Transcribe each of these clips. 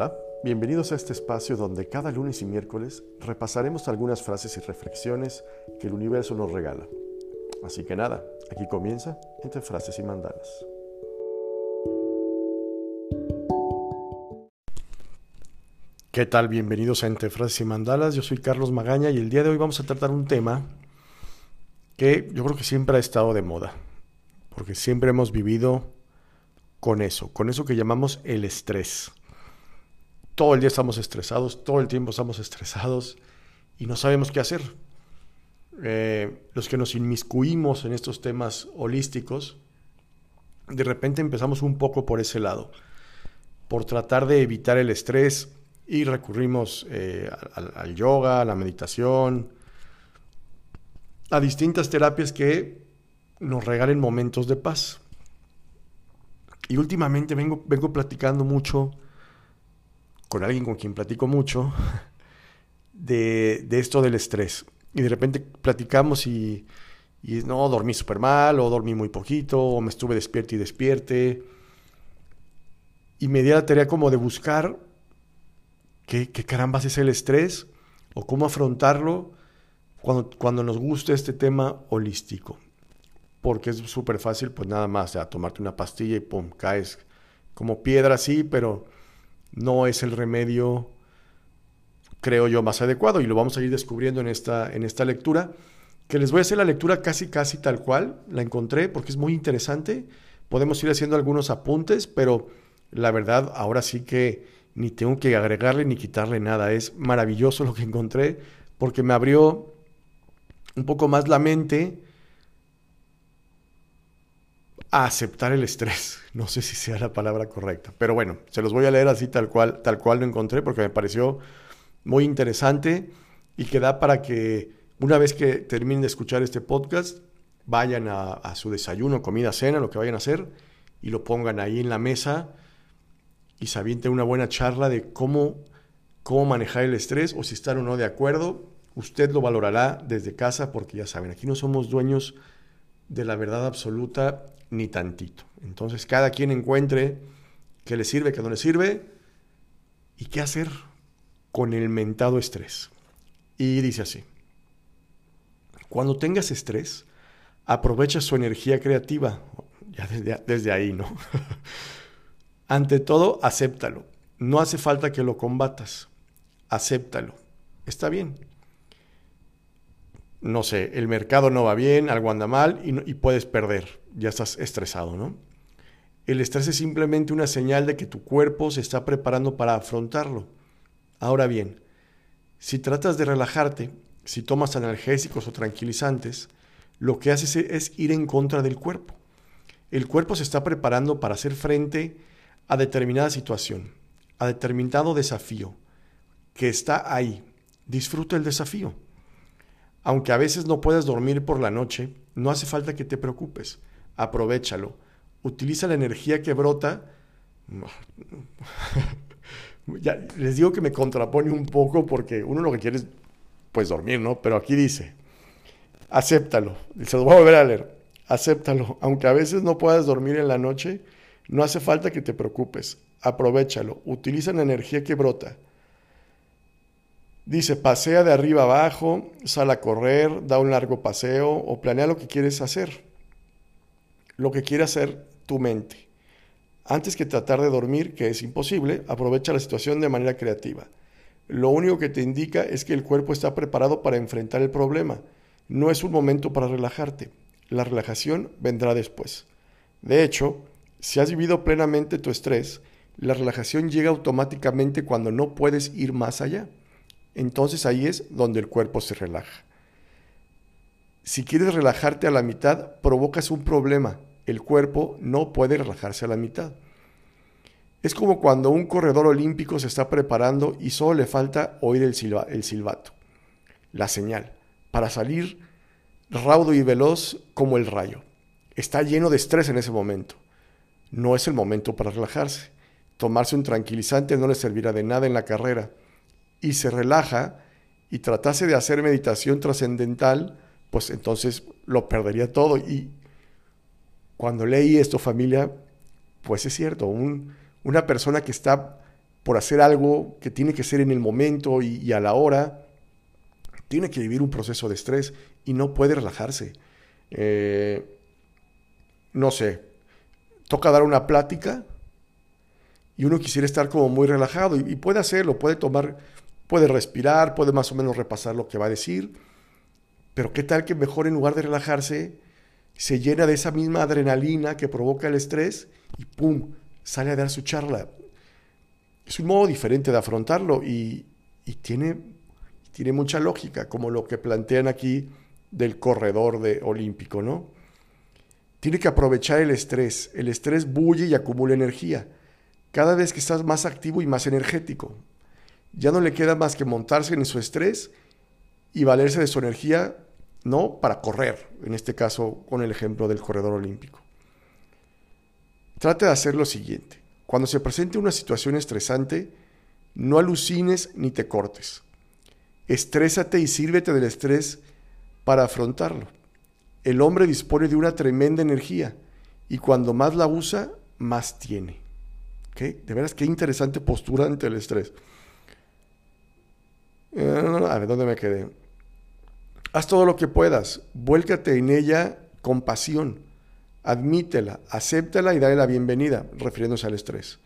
Hola, bienvenidos a este espacio donde cada lunes y miércoles repasaremos algunas frases y reflexiones que el universo nos regala. Así que nada, aquí comienza entre frases y mandalas. ¿Qué tal? Bienvenidos a Entre Frases y Mandalas. Yo soy Carlos Magaña y el día de hoy vamos a tratar un tema que yo creo que siempre ha estado de moda, porque siempre hemos vivido con eso, con eso que llamamos el estrés. Todo el día estamos estresados, todo el tiempo estamos estresados y no sabemos qué hacer. Eh, los que nos inmiscuimos en estos temas holísticos, de repente empezamos un poco por ese lado, por tratar de evitar el estrés, y recurrimos eh, al, yoga, a la meditación, a distintas terapias que nos regalen momentos de paz. Y últimamente vengo, vengo platicando mucho con alguien con quien platico mucho de, esto del estrés. Y de repente platicamos y, y no, dormí súper mal, o dormí muy poquito, o me estuve despierto y despierte. Y me di la tarea como de buscar ¿Qué, qué carambas es el estrés? ¿O cómo afrontarlo cuando, cuando nos gusta este tema holístico? Porque es súper fácil, pues nada más, ya, tomarte una pastilla y pum, caes como piedra, sí, pero no es el remedio, creo yo, más adecuado. Y lo vamos a ir descubriendo en esta, en esta lectura, que les voy a hacer la lectura casi, casi tal cual. La encontré porque es muy interesante. Podemos ir haciendo algunos apuntes, pero la verdad, ahora sí que ni tengo que agregarle ni quitarle nada. Es maravilloso lo que encontré porque me abrió un poco más la mente a aceptar el estrés. No sé si sea la palabra correcta, pero bueno, se los voy a leer así tal cual, tal cual lo encontré porque me pareció muy interesante y que da para que una vez que terminen de escuchar este podcast, vayan a, su desayuno, comida, cena, lo que vayan a hacer y lo pongan ahí en la mesa y se una buena charla de cómo, cómo manejar el estrés o si estar o no de acuerdo. Usted lo valorará desde casa porque ya saben, aquí no somos dueños la verdad absoluta ni tantito. Entonces cada quien encuentre qué le sirve, qué no le sirve y qué hacer con el mentado estrés. Y dice así, cuando tengas estrés, aprovecha su energía creativa, ya desde, desde ahí, ¿no? Ante todo, acéptalo. No hace falta que lo combatas. Acéptalo. Está bien. No sé, el mercado no va bien, algo anda mal y, puedes perder. Ya estás estresado, ¿no? El estrés es simplemente una señal de que tu cuerpo se está preparando para afrontarlo. Ahora bien, si tratas de relajarte, si tomas analgésicos o tranquilizantes, lo que haces es ir en contra del cuerpo. El cuerpo se está preparando para hacer frente a determinada situación, a determinado desafío que está ahí. Disfruta el desafío. Aunque a veces no puedas dormir por la noche, no hace falta que te preocupes. Aprovechalo. Utiliza la energía que brota. ya, les digo que me contrapone un poco porque uno lo que quiere es pues dormir, ¿no? Pero aquí dice, acéptalo. Se lo voy a volver a leer. Acéptalo. Aunque a veces no puedas dormir en la noche, no hace falta que te preocupes, aprovechalo, utiliza la energía que brota. Dice, pasea de arriba abajo, sal a correr, da un largo paseo o planea lo que quieres hacer. Lo que quiere hacer tu mente. Antes que tratar de dormir, que es imposible, aprovecha la situación de manera creativa. Lo único que te indica es que el cuerpo está preparado para enfrentar el problema. No es un momento para relajarte. La relajación vendrá después. De hecho, si has vivido plenamente tu estrés, la relajación llega automáticamente cuando no puedes ir más allá. Entonces ahí es donde el cuerpo se relaja. Si quieres relajarte a la mitad, provocas un problema. El cuerpo no puede relajarse a la mitad. Es como cuando un corredor olímpico se está preparando y solo le falta oír el, el silbato, la señal, para salir raudo y veloz como el rayo. Está lleno de estrés en ese momento no es el momento para relajarse. Tomarse un tranquilizante no le servirá de nada en la carrera. Y se relaja y tratase de hacer meditación trascendental, pues entonces lo perdería todo. Y cuando leí esto, familia, pues es cierto, una persona que está por hacer algo que tiene que ser en el momento y, a la hora, tiene que vivir un proceso de estrés y no puede relajarse. Eh, no sé, toca dar una plática y uno quisiera estar como muy relajado y, puede hacerlo, puede tomar, puede respirar, puede más o menos repasar lo que va a decir, pero qué tal que mejor en lugar de relajarse, se llena de esa misma adrenalina que provoca el estrés y ¡pum! sale a dar su charla. Es un modo diferente de afrontarlo y, tiene, tiene mucha lógica, como lo que plantean aquí del corredor de olímpico, ¿no? Tiene que aprovechar el estrés. El estrés bulle y acumula energía. Cada vez que estás más activo y más energético. Ya no le queda más que montarse en su estrés y valerse de su energía, no para correr, en este caso con el ejemplo del corredor olímpico. Trate de hacer lo siguiente. Cuando se presente una situación estresante, no alucines ni te cortes. Estrésate y sírvete del estrés para afrontarlo. El hombre dispone de una tremenda energía y cuando más la usa, más tiene. ¿Okay? De veras, qué interesante postura ante el estrés. Eh, a ver, ¿dónde me quedé? Haz todo lo que puedas, vuélcate en ella con pasión, admítela, acéptala y dale la bienvenida, refiriéndose al estrés.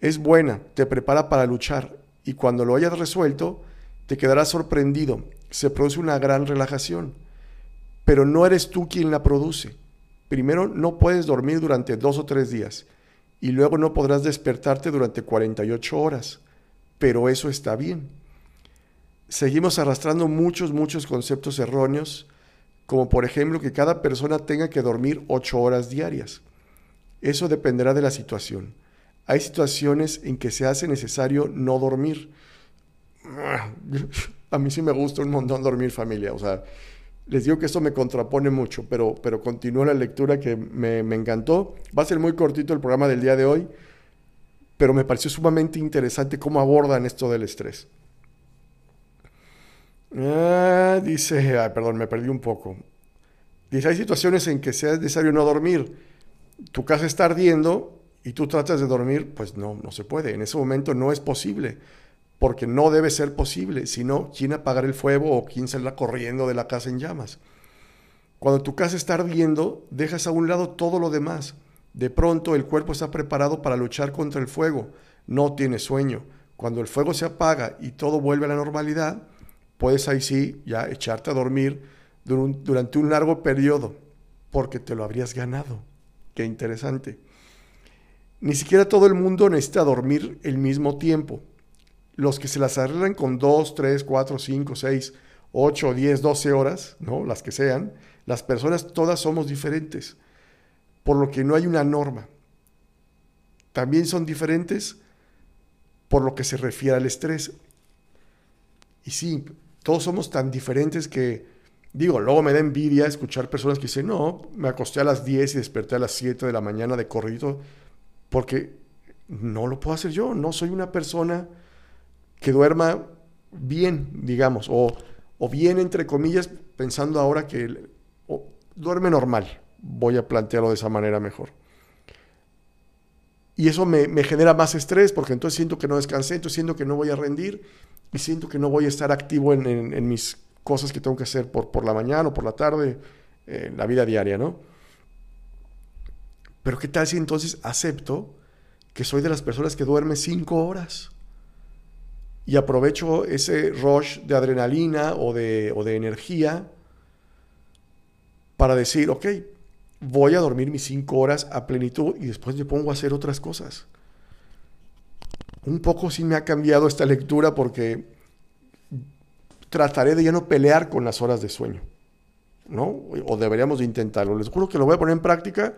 Es buena, te prepara para luchar y cuando lo hayas resuelto, te quedarás sorprendido, se produce una gran relajación pero no eres tú quien la produce. Primero, no puedes dormir durante dos o tres días y luego no podrás despertarte durante 48 horas, pero eso está bien. Seguimos arrastrando muchos, muchos conceptos erróneos, como por ejemplo que cada persona tenga que dormir ocho horas diarias. Eso dependerá de la situación. Hay situaciones en que se hace necesario no dormir. A mí sí me gusta un montón dormir familia, o sea, les digo que esto me contrapone mucho, pero, pero continúo la lectura que me, encantó. Va a ser muy cortito el programa del día de hoy, pero me pareció sumamente interesante cómo abordan esto del estrés. Ah, dice, perdón, me perdí un poco. Dice, hay situaciones en que sea necesario no dormir. Tu casa está ardiendo y tú tratas de dormir, pues no, no se puede. En ese momento no es posible porque no debe ser posible, sino quién apagar el fuego o quién saldrá corriendo de la casa en llamas. Cuando tu casa está ardiendo, dejas a un lado todo lo demás. De pronto el cuerpo está preparado para luchar contra el fuego, no tiene sueño. Cuando el fuego se apaga y todo vuelve a la normalidad, puedes ahí sí ya echarte a dormir durante un largo periodo, porque te lo habrías ganado. Qué interesante. Ni siquiera todo el mundo necesita dormir el mismo tiempo los que se las arreglan con 2, 3, 4, 5, 6, 8, 10, 12 horas, ¿no? las que sean, las personas todas somos diferentes, por lo que no hay una norma. También son diferentes por lo que se refiere al estrés. Y sí, todos somos tan diferentes que, digo, luego me da envidia escuchar personas que dicen, no, me acosté a las 10 y desperté a las 7 de la mañana de corrido, porque no lo puedo hacer yo, no soy una persona que duerma bien, digamos, o, bien entre comillas, pensando ahora que duerme normal, voy a plantearlo de esa manera mejor. Y eso me, genera más estrés porque entonces siento que no descansé, entonces siento que no voy a rendir y siento que no voy a estar activo en, mis cosas que tengo que hacer por, por la mañana o por la tarde, en la vida diaria, ¿no? Pero ¿qué tal si entonces acepto que soy de las personas que duerme cinco horas? y aprovecho ese rush de adrenalina o de, o de energía para decir, ok, voy a dormir mis cinco horas a plenitud y después me pongo a hacer otras cosas. Un poco sí me ha cambiado esta lectura porque trataré de ya no pelear con las horas de sueño, ¿no? O deberíamos de intentarlo. Les juro que lo voy a poner en práctica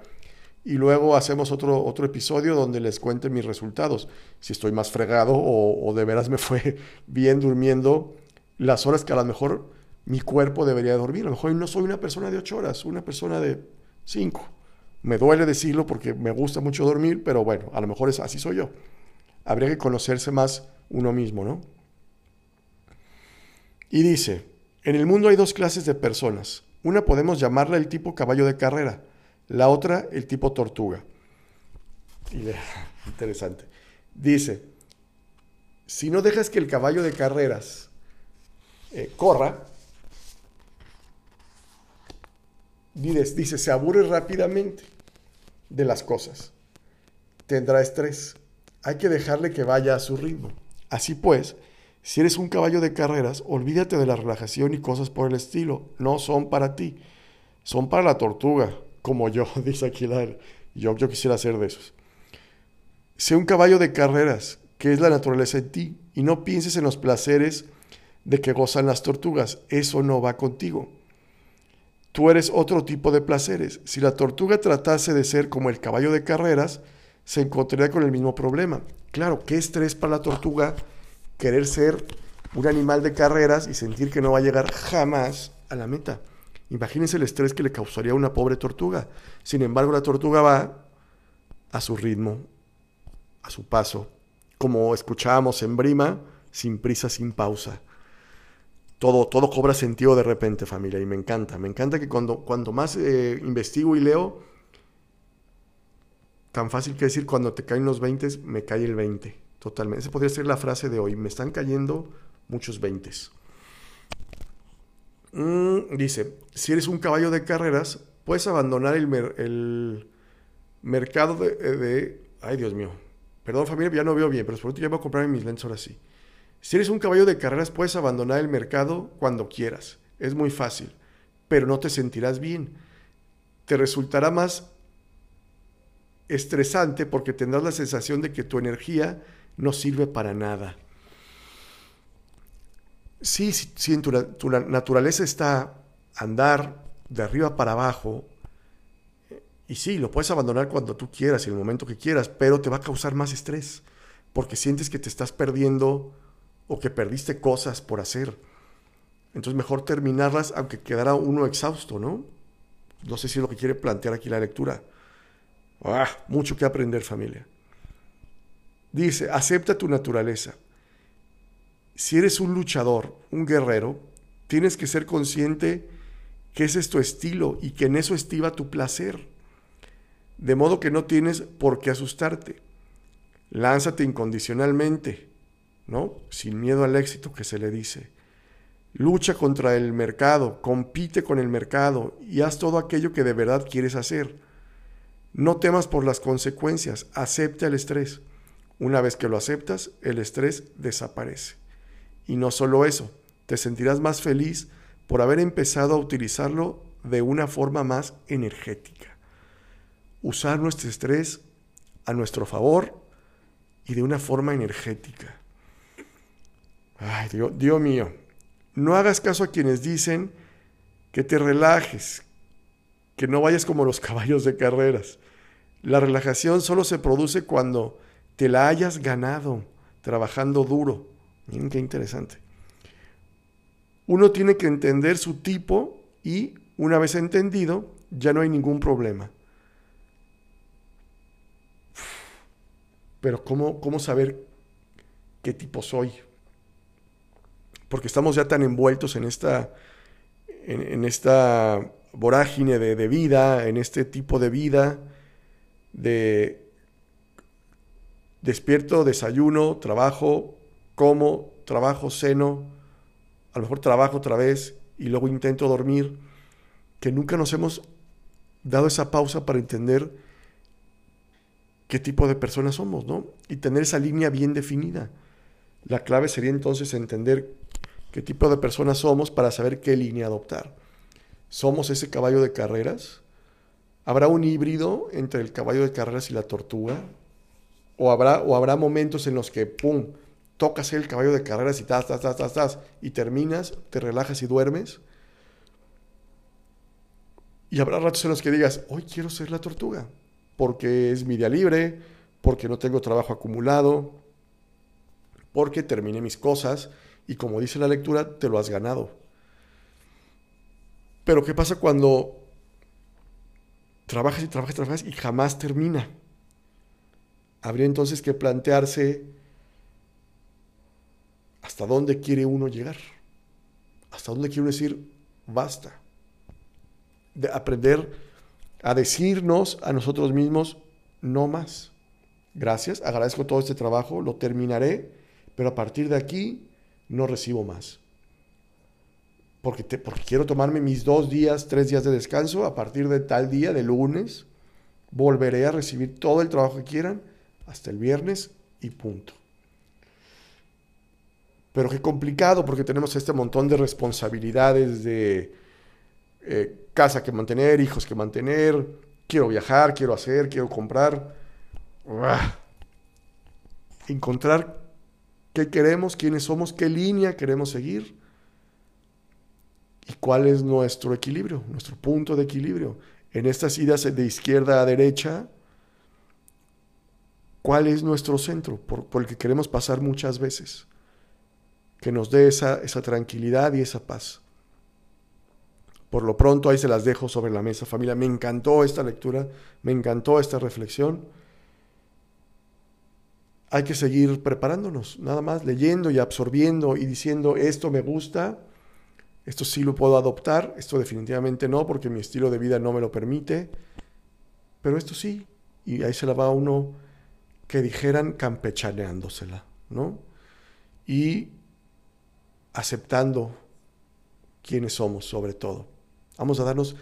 y luego hacemos otro, otro episodio donde les cuente mis resultados, si estoy más fregado o, de veras me fue bien durmiendo las horas que a lo mejor mi cuerpo debería dormir. A lo mejor no soy una persona de ocho horas, una persona de cinco. Me duele decirlo porque me gusta mucho dormir, pero bueno, a lo mejor es, así soy yo. Habría que conocerse más uno mismo, ¿no? Y dice, en el mundo hay dos clases de personas. Una podemos llamarla el tipo caballo de carrera la otra, el tipo tortuga. Interesante. Dice, si no dejas que el caballo de carreras eh, corra, dice, se aburre rápidamente de las cosas. Tendrá estrés. Hay que dejarle que vaya a su ritmo. Así pues, si eres un caballo de carreras, olvídate de la relajación y cosas por el estilo. No son para ti. Son para la tortuga, como yo, dice Aquilar. Yo, yo quisiera ser de esos. Sé un caballo de carreras, que es la naturaleza en ti, y no pienses en los placeres de que gozan las tortugas. Eso no va contigo. Tú eres otro tipo de placeres. Si la tortuga tratase de ser como el caballo de carreras, se encontraría con el mismo problema. Claro, qué estrés para la tortuga querer ser un animal de carreras y sentir que no va a llegar jamás a la meta. Imagínense el estrés que le causaría a una pobre tortuga. Sin embargo, la tortuga va a su ritmo, a su paso, como escuchábamos en Brima, sin prisa, sin pausa. Todo, todo cobra sentido de repente, familia, y me encanta. Me encanta que cuando, cuando más eh, investigo y leo, tan fácil que decir cuando te caen los 20, me cae el 20. Totalmente. Esa podría ser la frase de hoy. Me están cayendo muchos 20. Mm, dice, si eres un caballo de carreras, puedes abandonar el, el mercado de, de, Ay, Dios mío. Perdón, familia, ya no veo bien, pero por último ya voy a comprar mis lentes ahora sí. Si eres un caballo de carreras, puedes abandonar el mercado cuando quieras. Es muy fácil, pero no te sentirás bien. Te resultará más estresante porque tendrás la sensación de que tu energía no sirve para nada. Sí, sí, en tu, tu naturaleza está andar de arriba para abajo, y sí, lo puedes abandonar cuando tú quieras y en el momento que quieras, pero te va a causar más estrés, porque sientes que te estás perdiendo o que perdiste cosas por hacer. Entonces mejor terminarlas aunque quedara uno exhausto, ¿no? No sé si es lo que quiere plantear aquí la lectura. Ah, mucho que aprender familia. Dice, acepta tu naturaleza. Si eres un luchador, un guerrero, tienes que ser consciente que ese es tu estilo y que en eso estiva tu placer. De modo que no tienes por qué asustarte. Lánzate incondicionalmente, Sin miedo al éxito que se le dice. Lucha contra el mercado, compite con el mercado y haz todo aquello que de verdad quieres hacer. No temas por las consecuencias, acepta el estrés. Una vez que lo aceptas, el estrés desaparece. Y no solo eso, te sentirás más feliz por haber empezado a utilizarlo de una forma más energética. Usar nuestro estrés a nuestro favor y de una forma energética. Ay, Dios, Dios mío, no hagas caso a quienes dicen que te relajes, que no vayas como los caballos de carreras. La relajación solo se produce cuando te la hayas ganado trabajando duro. Miren qué interesante. Uno tiene que entender su tipo y una vez entendido, ya no hay ningún problema. Pero ¿cómo, cómo saber qué tipo soy? Porque estamos ya tan envueltos en esta, en, esta vorágine de, de vida, en este tipo de vida, de despierto, desayuno, trabajo, como, trabajo, ceno, a lo mejor trabajo otra vez y luego intento dormir, que nunca nos hemos dado esa pausa para entender qué tipo de personas somos, ¿no? Y tener esa línea bien definida. La clave sería entonces entender qué tipo de personas somos para saber qué línea adoptar. ¿Somos ese caballo de carreras? ¿Habrá un híbrido entre el caballo de carreras y la tortuga? ¿O habrá, o habrá momentos en los que, ¡pum!, tocas el caballo de carreras y tas, tas, tas, tas, tas, y terminas, te relajas y duermes? Y habrá ratos en los que digas, hoy quiero ser la tortuga, porque es mi día libre, porque no tengo trabajo acumulado, porque terminé mis cosas y como dice la lectura, te lo has ganado. Pero ¿qué pasa cuando trabajas y trabajas y trabajas y jamás termina? Habría entonces que plantearse hasta dónde quiere uno llegar, hasta dónde quiere uno decir, basta. De aprender a decirnos a nosotros mismos, no más. Gracias, agradezco todo este trabajo, lo terminaré, pero a partir de aquí no recibo más. Porque, porque quiero tomarme mis dos días, tres días de descanso, a partir de tal día, de lunes, volveré a recibir todo el trabajo que quieran hasta el viernes y punto. Pero qué complicado porque tenemos este montón de responsabilidades de eh, casa que mantener, hijos que mantener, quiero viajar, quiero hacer, quiero comprar. Encontrar qué queremos, quiénes somos, qué línea queremos seguir y cuál es nuestro equilibrio, nuestro punto de equilibrio. En estas idas de izquierda a derecha, ¿cuál es nuestro centro por, el que queremos pasar muchas veces? que nos dé esa, esa tranquilidad y esa paz. Por lo pronto ahí se las dejo sobre la mesa, familia. Me encantó esta lectura, me encantó esta reflexión. Hay que seguir preparándonos, nada más, leyendo y absorbiendo y diciendo, esto me gusta, esto sí lo puedo adoptar, esto definitivamente no, porque mi estilo de vida no me lo permite, pero esto sí. Y ahí se la va uno, que dijeran, campechaneándosela, ¿no? Y aceptando quiénes somos sobre todo. Vamos a darnos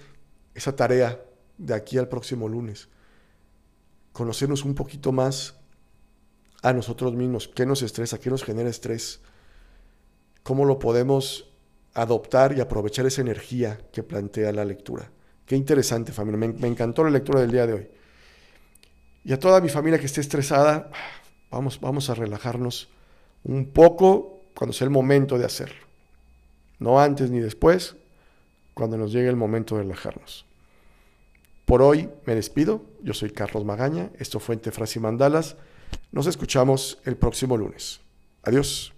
esa tarea de aquí al próximo lunes. Conocernos un poquito más a nosotros mismos. ¿Qué nos estresa? ¿Qué nos genera estrés? ¿Cómo lo podemos adoptar y aprovechar esa energía que plantea la lectura? Qué interesante, familia. Me, encantó la lectura del día de hoy. Y a toda mi familia que esté estresada, vamos, vamos a relajarnos un poco cuando sea el momento de hacerlo. No antes ni después, cuando nos llegue el momento de relajarnos. Por hoy me despido. Yo soy Carlos Magaña. Esto fue Entre y Mandalas. Nos escuchamos el próximo lunes. Adiós.